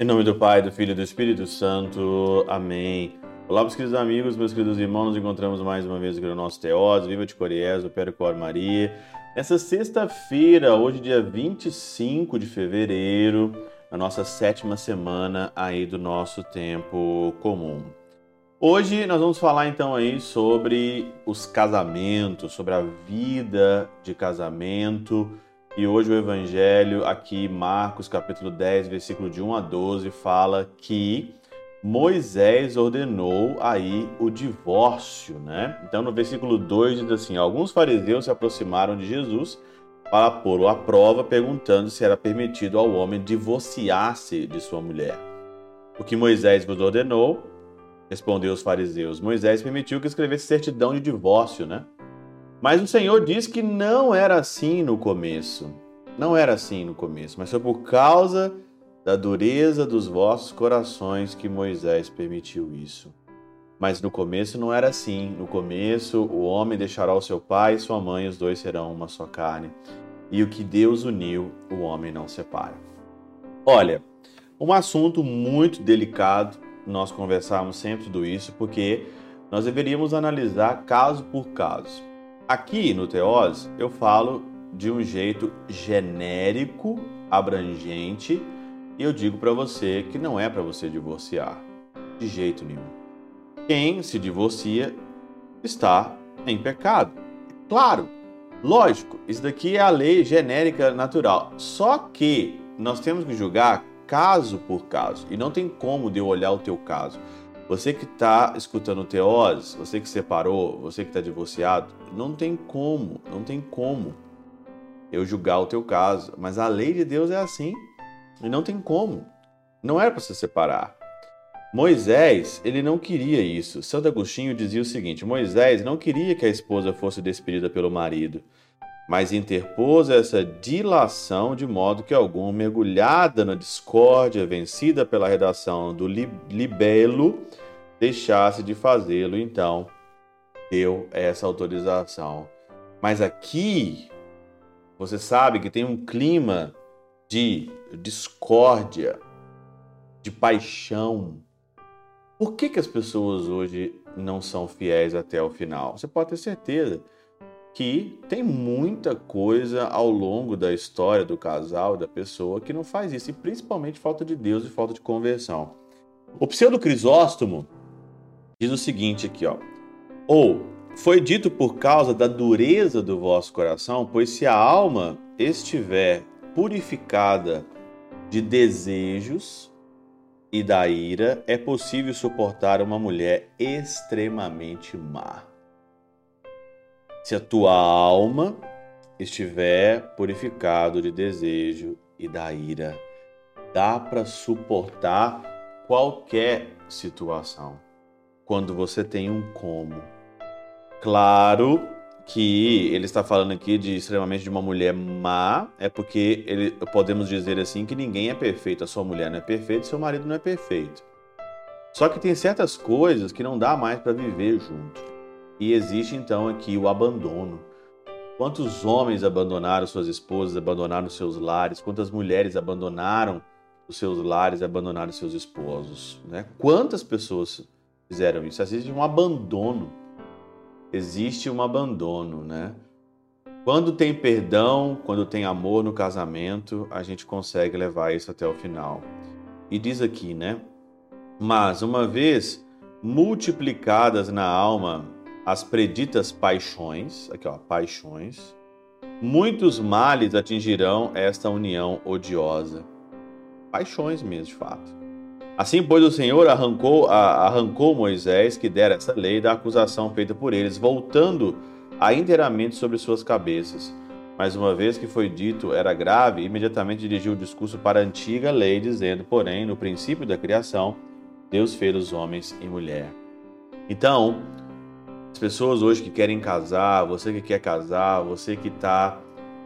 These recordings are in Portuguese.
Em nome do Pai, do Filho e do Espírito Santo. Amém. Olá, meus queridos amigos, meus queridos irmãos, nos encontramos mais uma vez aqui no nosso Teós, Viva de Coriés, o Percor Maria. Nessa sexta-feira, hoje dia 25 de fevereiro, na nossa sétima semana aí do nosso tempo comum. Hoje nós vamos falar então aí sobre os casamentos, sobre a vida de casamento, e hoje o evangelho aqui, Marcos capítulo 10, versículo de 1 a 12, fala que Moisés ordenou aí o divórcio, né? Então no versículo 2 diz assim: Alguns fariseus se aproximaram de Jesus para pô-lo à prova, perguntando se era permitido ao homem divorciar-se de sua mulher. O que Moisés vos ordenou? Respondeu os fariseus. Moisés permitiu que escrevesse certidão de divórcio, né? Mas o Senhor diz que não era assim no começo. Não era assim no começo, mas foi por causa da dureza dos vossos corações que Moisés permitiu isso. Mas no começo não era assim. No começo, o homem deixará o seu pai e sua mãe, os dois serão uma só carne. E o que Deus uniu, o homem não separa. Olha, um assunto muito delicado, nós conversamos sempre tudo isso, porque nós deveríamos analisar caso por caso. Aqui no Teose eu falo de um jeito genérico, abrangente, e eu digo para você que não é para você divorciar, de jeito nenhum. Quem se divorcia está em pecado. Claro, lógico, isso daqui é a lei genérica natural. Só que nós temos que julgar caso por caso, e não tem como de eu olhar o teu caso. Você que está escutando teoses, você que separou, você que está divorciado, não tem como, não tem como eu julgar o teu caso. Mas a lei de Deus é assim e não tem como. Não era para se separar. Moisés, ele não queria isso. Santo Agostinho dizia o seguinte: Moisés não queria que a esposa fosse despedida pelo marido, mas interpôs essa dilação de modo que algum, mergulhada na discórdia, vencida pela redação do libelo, deixasse de fazê-lo. Então, deu essa autorização. Mas aqui, você sabe que tem um clima de discórdia, de paixão. Por que, que as pessoas hoje não são fiéis até o final? Você pode ter certeza que tem muita coisa ao longo da história do casal, da pessoa, que não faz isso, e principalmente falta de Deus e falta de conversão. O pseudo Crisóstomo diz o seguinte aqui, ó. Ou foi dito por causa da dureza do vosso coração, pois se a alma estiver purificada de desejos e da ira, é possível suportar uma mulher extremamente má. Se a tua alma estiver purificado de desejo e da ira, dá para suportar qualquer situação quando você tem um como. Claro que ele está falando aqui de extremamente de uma mulher má, é porque ele, podemos dizer assim que ninguém é perfeito. A sua mulher não é perfeita, seu marido não é perfeito. Só que tem certas coisas que não dá mais para viver junto. E existe então aqui o abandono. Quantos homens abandonaram suas esposas, abandonaram seus lares? Quantas mulheres abandonaram os seus lares, abandonaram seus esposos? Né? Quantas pessoas fizeram isso? Existe um abandono. Existe um abandono, né? Quando tem perdão, quando tem amor no casamento, a gente consegue levar isso até o final. E diz aqui, né? Mas uma vez multiplicadas na alma as preditas paixões, aqui ó, paixões, muitos males atingirão esta união odiosa. Paixões mesmo, de fato. Assim, pois, o Senhor arrancou, arrancou Moisés, que dera essa lei, da acusação feita por eles, voltando a inteiramente sobre suas cabeças. Mas uma vez que foi dito era grave, imediatamente dirigiu o discurso para a antiga lei, dizendo, porém, no princípio da criação, Deus fez os homens e mulher. Então, as pessoas hoje que querem casar, você que quer casar, você que está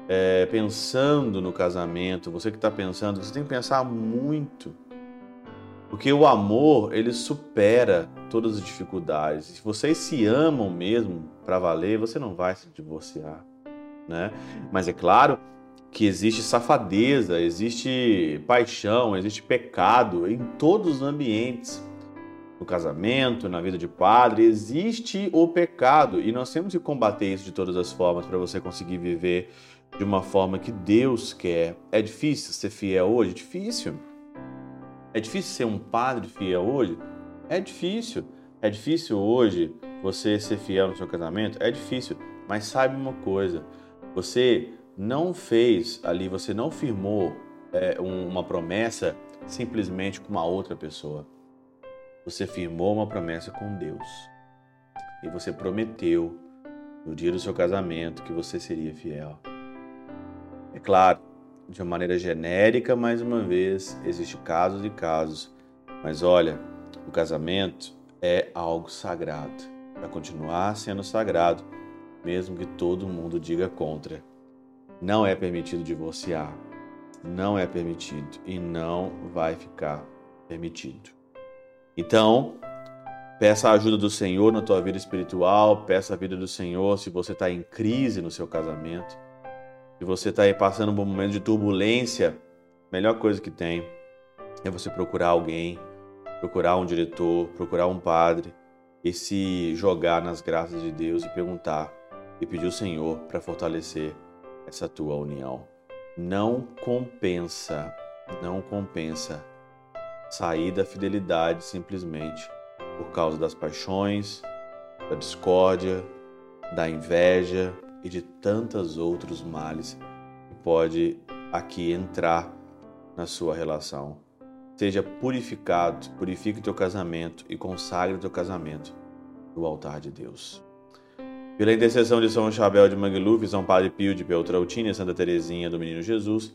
é, pensando no casamento, você que está pensando, você tem que pensar muito. Porque o amor, ele supera todas as dificuldades. Se vocês se amam mesmo para valer, você não vai se divorciar, né? Mas é claro que existe safadeza, existe paixão, existe pecado em todos os ambientes. No casamento, na vida de padre, existe o pecado e nós temos que combater isso de todas as formas para você conseguir viver de uma forma que Deus quer. É difícil ser fiel hoje? Difícil. É difícil ser um padre fiel hoje? É difícil. É difícil hoje você ser fiel no seu casamento? É difícil. Mas saiba uma coisa: você não fez ali, você não firmou é, uma promessa simplesmente com uma outra pessoa. Você firmou uma promessa com Deus. E você prometeu no dia do seu casamento que você seria fiel. É claro, de uma maneira genérica, mais uma vez, existem casos e casos. Mas olha, o casamento é algo sagrado. Vai continuar sendo sagrado, mesmo que todo mundo diga contra. Não é permitido divorciar. Não é permitido e não vai ficar permitido. Então, peça a ajuda do Senhor na tua vida espiritual, peça a vida do Senhor se você está em crise no seu casamento se você está passando por um momento de turbulência, a melhor coisa que tem é você procurar alguém, procurar um diretor, procurar um padre e se jogar nas graças de Deus e perguntar e pedir o Senhor para fortalecer essa tua união. Não compensa, não compensa sair da fidelidade simplesmente por causa das paixões, da discórdia, da inveja, e de tantos outros males que pode aqui entrar na sua relação. Seja purificado, purifique teu casamento e consagre teu casamento no altar de Deus. Pela intercessão de São Chabel de Mangluf, São Padre Pio de Peltrautina Santa Teresinha do Menino Jesus,